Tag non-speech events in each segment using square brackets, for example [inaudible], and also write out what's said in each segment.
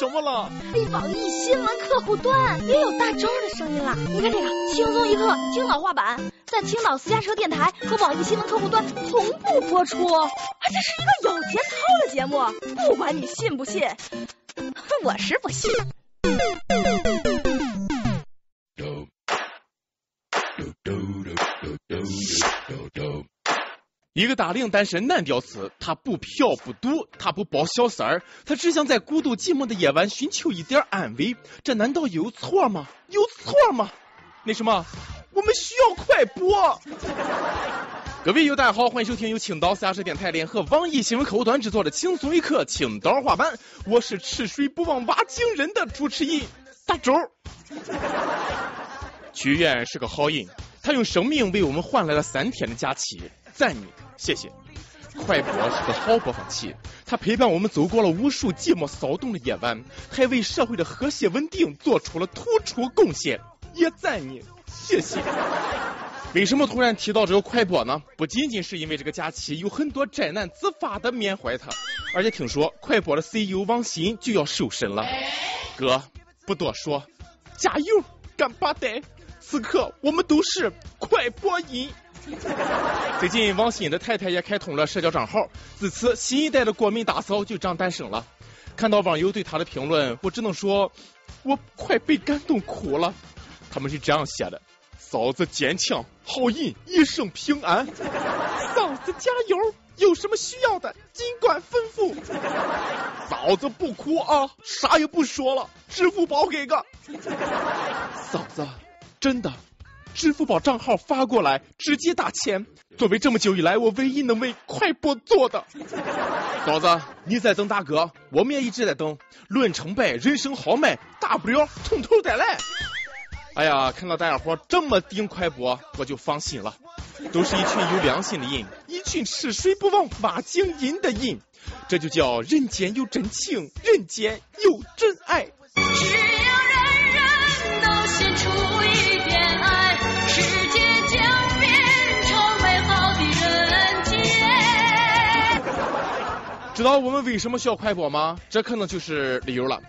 什么了？网易新闻客户端也有大周的声音了。你看这个轻松一刻青岛话版，在青岛私家车电台和网易新闻客户端同步播出。这是一个有节操的节目，不管你信不信，[laughs] 我是不信。一个大龄单身男屌丝，他不嫖不赌，他不包小三儿，他只想在孤独寂寞的夜晚寻求一点安慰。这难道有错吗？有错吗？那什么，我们需要快播。各位友，大家好，欢迎收听由青岛私家车电台联合网易新闻客户端制作的轻松一刻青岛话版，我是吃水不忘挖井人的主持人大周。屈原是个好人，他用生命为我们换来了三天的假期。赞你，谢谢。快播是个好播放器，它陪伴我们走过了无数寂寞骚动的夜晚，还为社会的和谐稳定做出了突出贡献，也赞你，谢谢。为什么突然提到这个快播呢？不仅仅是因为这个假期有很多宅男自发的缅怀他，而且听说快播的 CEO 王鑫就要瘦身了。哥，不多说，加油，干巴呆！此刻我们都是快播音。[laughs] 最近，王鑫的太太也开通了社交账号，自此新一代的国民大嫂就这样诞生了。看到网友对她的评论，我只能说，我快被感动哭了。他们是这样写的：嫂子坚强，好人一生平安。[laughs] 嫂子加油，有什么需要的尽管吩咐。嫂子不哭啊，啥也不说了，支付宝给个。嫂子，真的。支付宝账号发过来，直接打钱。作为这么久以来我唯一能为快播做的，嫂子，你在等大哥，我们也一直在等。论成败，人生豪迈，大不了从头再来。哎呀，看到大家伙这么顶快播，我就放心了。都是一群有良心的人，一群吃水不忘挖井人的人，这就叫人间有真情，人间有真爱。知道我们为什么需要快播吗？这可能就是理由了。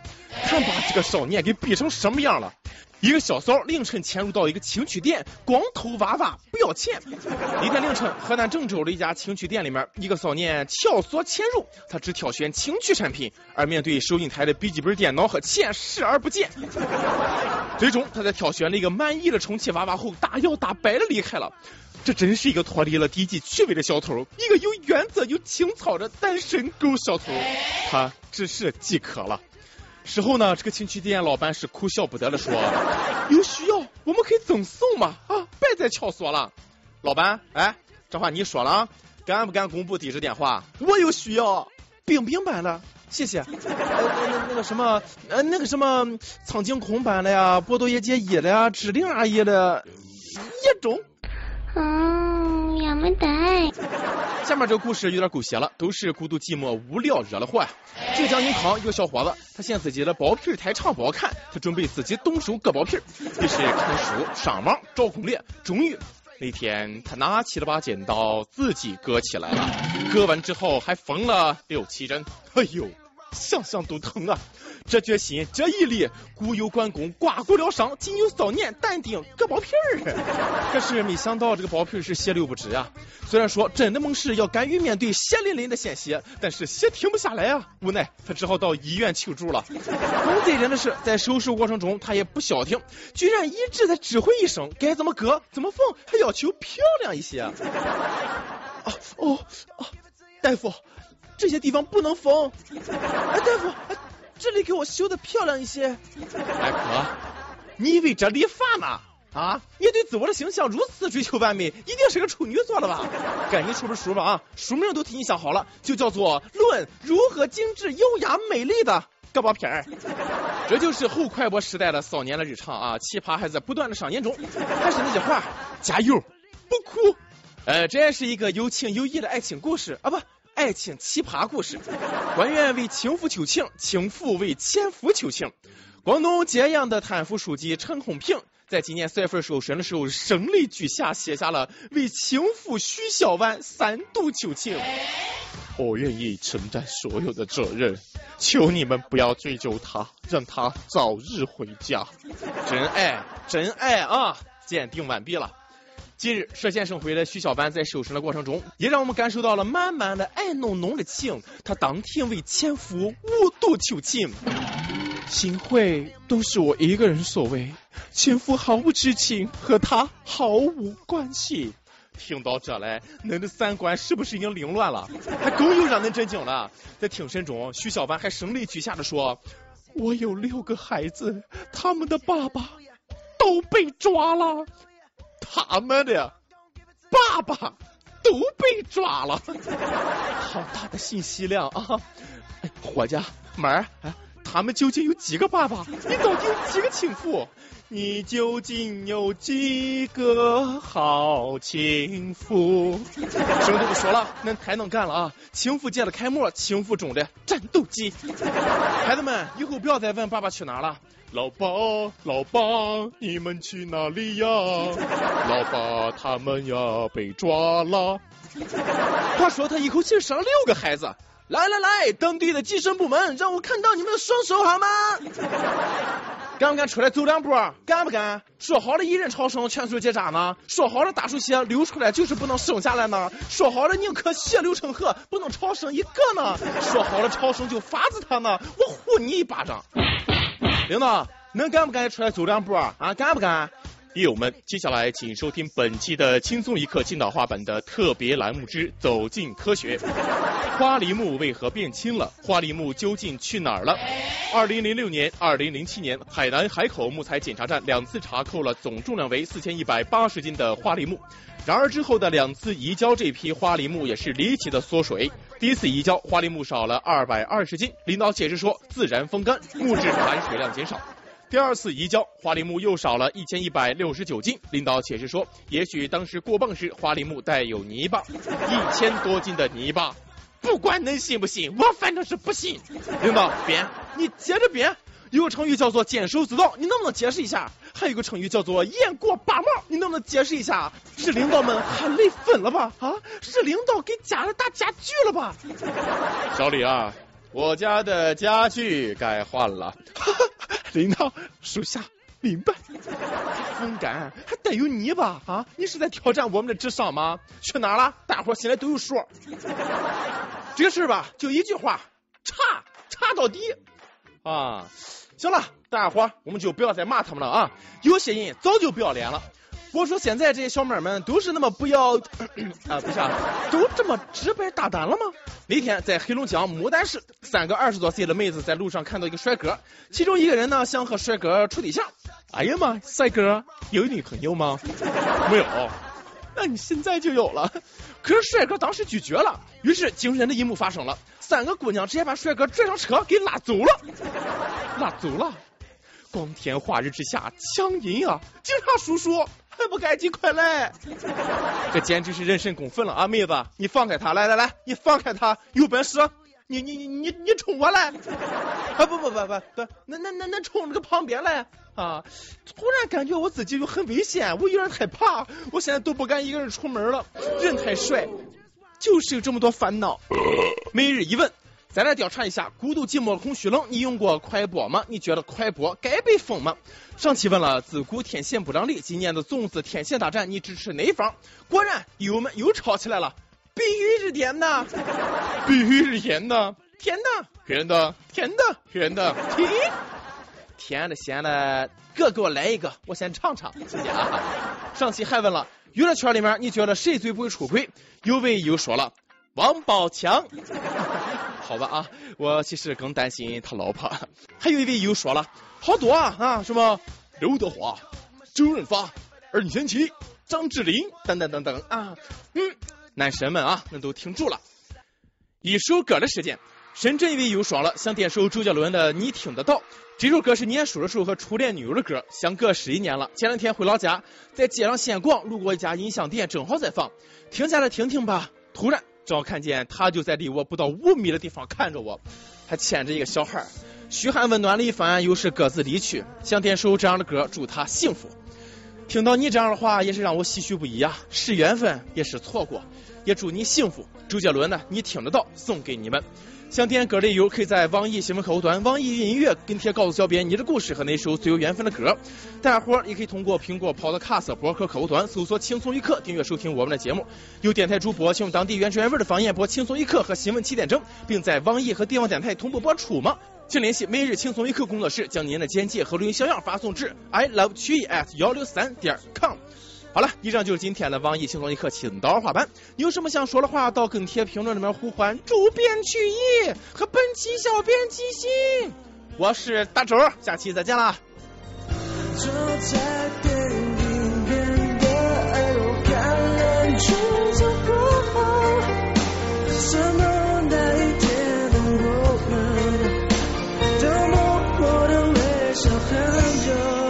看把这个少年给逼成什么样了！一个小骚凌晨潜入到一个情趣店，光偷娃娃不要钱。一天凌晨，河南郑州的一家情趣店里面，一个少年撬锁潜入，他只挑选情趣产品，而面对收银台的笔记本电脑和钱视而不见。最终，他在挑选了一个满意的充气娃娃后，大摇大摆的离开了。这真是一个脱离了低级趣味的小偷，一个有原则、有情操的单身狗小偷。他只是饥渴了。事后呢，这个情趣店老板是哭笑不得的说：“ [laughs] 有需要我们可以赠送嘛，啊，别再撬锁了。”老板，哎，这话你说了，敢不敢公布地址电话？我有需要，冰冰版的，谢谢。呃，那那个什么，呃，那个什么，苍井空版的呀，波多野结衣的呀，志玲阿姨的，也中。嗯，也没得。下面这个故事有点狗血了，都是孤独寂寞无聊惹的祸。浙江宁康一个小伙子，他嫌自己的包皮太长不好看，他准备自己动手割包皮，于是看书、上网找攻略，终于那天他拿起了把剪刀，自己割起来了。割完之后还缝了六七针，哎呦，想想都疼啊！这决心，这毅力，古有关公刮骨疗伤，今有少年淡定割包皮儿。可是没想到这个包皮是血流不止啊！虽然说真的猛士要敢于面对血淋淋的鲜血，但是血停不下来啊！无奈他只好到医院求助了。更贼人的是，在手术过程中他也不消停，居然一直在指挥医生该怎么割、怎么缝，还要求漂亮一些。啊哦啊！大夫，这些地方不能缝。哎，大夫。这里给我修的漂亮一些，哎哥，你以为这理发呢？啊，你对自我的形象如此追求完美，一定是个处女座了吧？赶紧出本书吧啊，书名都替你想好了，就叫做《论如何精致优雅美丽的割包皮儿》。这就是后快播时代的少年的日常啊，奇葩还在不断的上演中。还是那句话，加油，不哭。呃，这也是一个有情有义的爱情故事啊，不。爱情奇葩故事，官员为情妇求情，情妇为前夫求情。广东揭阳的贪腐书记陈红平，在今年四月份受审的时候，声泪俱下，写下了为情妇徐小婉三度求情。我愿意承担所有的责任，求你们不要追究他，让他早日回家。真爱，真爱啊！鉴定完毕了。近日，涉县省回的徐小班在收审的过程中，也让我们感受到了满满的爱浓浓的情。他当庭为前夫五度求情，行贿都是我一个人所为，前夫毫不知情，和他毫无关系。听到这来，恁的三观是不是已经凌乱了？还更有让恁震惊了。在庭审中，徐小班还声泪俱下的说：“我有六个孩子，他们的爸爸都被抓了。”他们的爸爸都被抓了，[laughs] 好大的信息量啊！伙计，妹儿，他们究竟有几个爸爸？你到底有几个情妇？你究竟有几个好情妇？什么都不说了，恁太能干了啊！情妇界的开幕，情妇中的战斗机。孩子们，以后不要再问爸爸去哪了。老爸，老爸，你们去哪里呀？[laughs] 老爸，他们呀被抓了。话说他一口气生了六个孩子。来来来，当地的计生部门，让我看到你们的双手好吗？敢不敢出来走两步？敢不敢？说好了一人超生，全数结扎呢？说好了大出血流出来就是不能生下来呢？说好了宁可血流成河，不能超生一个呢？说好了超生就罚死他呢？我呼你一巴掌！领导，能干不干出来走两步啊？敢不敢？益友们，接下来请收听本期的轻松一刻青岛话版的特别栏目之《走进科学》。花梨木为何变轻了？花梨木究竟去哪儿了？二零零六年、二零零七年，海南海口木材检查站两次查扣了总重量为四千一百八十斤的花梨木。然而之后的两次移交，这批花梨木也是离奇的缩水。第一次移交，花梨木少了二百二十斤，领导解释说自然风干，木质含水量减少。第二次移交，花梨木又少了一千一百六十九斤，领导解释说，也许当时过磅时花梨木带有泥巴，一千多斤的泥巴。不管恁信不信，我反正是不信。领导编，你接着编。有个成语叫做坚守自道，你能不能解释一下？还有个成语叫做雁过拔毛，你能不能解释一下？是领导们喊累分了吧？啊，是领导给家里打家具了吧？小李啊，我家的家具该换了。[laughs] 领导，属下明白。风干还带有泥巴啊？你是在挑战我们的智商吗？去哪了？大伙心里都有数。这个事吧，就一句话，查查到底啊！行了，大伙我们就不要再骂他们了啊！有些人早就不要脸了。我说现在这些小妹们都是那么不要 [coughs] 啊，不是，啊，都这么直白大胆了吗？那天在黑龙江牡丹市，三个二十多岁的妹子在路上看到一个帅哥，其中一个人呢想和帅哥处对象。哎呀妈，帅哥有女朋友吗？[laughs] 没有。那你现在就有了。可是帅哥当时拒绝了，于是惊人的一幕发生了，三个姑娘直接把帅哥拽上车给拉走了，拉走了。光天化日之下，强阴啊！警察叔叔还不赶紧快来！这简直是人神共愤了啊！妹子，你放开他，来来来，你放开他，有本事你你你你你冲我来！啊不不不不不，那那那那冲那个旁边来啊！突然感觉我自己就很危险，我有点害怕，我现在都不敢一个人出门了。人太帅，就是有这么多烦恼。每日一问。再来调查一下，孤独寂寞空虚冷，你用过快播吗？你觉得快播该被封吗？上期问了自古天线不长立，今年的粽子天线大战，你支持哪方？果然友们又吵起来了，必须是甜的，必须是甜的，甜的，甜的，甜的，甜的，甜，甜的咸的，各给我来一个，我先尝尝，谢谢啊。上期还问了娱乐圈里面，你觉得谁最不会出轨？有位又说了王宝强。好吧啊，我其实更担心他老婆。还有一位又说了好多啊啊，什么刘德华、周润发、任贤齐、张智霖等等等等啊。嗯，男神们啊，那都听住了。一首歌的时间，深圳一位又说了，想点首周杰伦的《你听得到》。这首歌是念书的时候和初恋女友的歌，相隔十一年了。前两天回老家，在街上闲逛，路过一家音响店，正好在放，停下来听听吧。突然。刚看见他就在离我不到五米的地方看着我，还牵着一个小孩儿嘘寒问暖了一番，又是各自离去。想点首这样的歌，祝他幸福。听到你这样的话，也是让我唏嘘不已啊！是缘分，也是错过，也祝你幸福。周杰伦呢，你听得到，送给你们。想点歌的友可以在网易新闻客户端、网易云音乐跟帖告诉小编你的故事和那首最有缘分的歌。大家伙儿也可以通过苹果 Podcast 博客客户端搜索“轻松一刻”订阅收听我们的节目。有电台主播请用当地原汁原味的方言播《轻松一刻》和新闻七点整，并在网易和地方电台同步播出吗？请联系每日轻松一刻工作室，将您的简介和录音小样发送至 i love 曲艺 at 幺六三点 com。好了，以上就是今天的网易轻松一刻青岛话版。你有什么想说的话，到跟帖评论里面呼唤主编曲艺和本期小编即兴。我是大周，下期再见啦。坐在电影院的二楼看人群走过后，怎么那一天的我们都默默的微笑很久？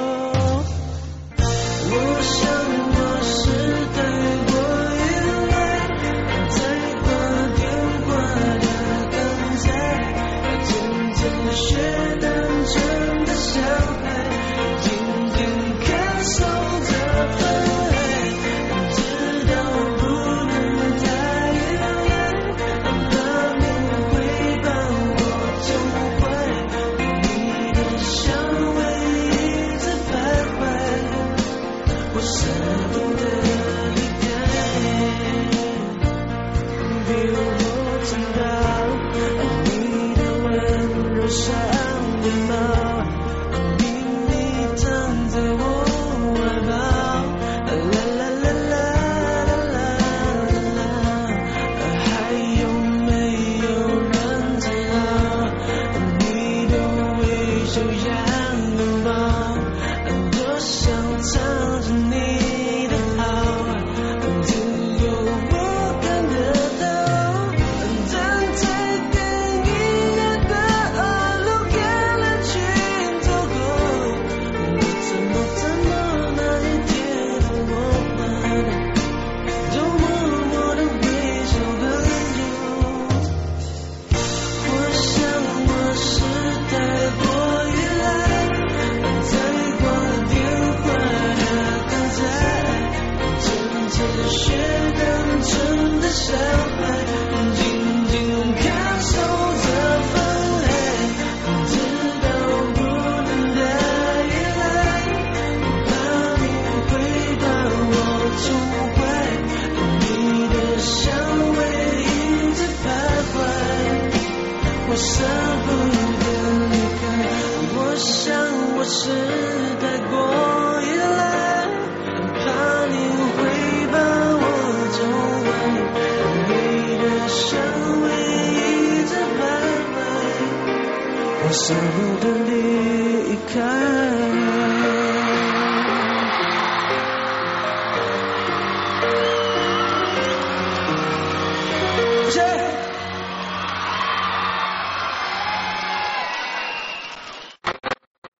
舍不得离开。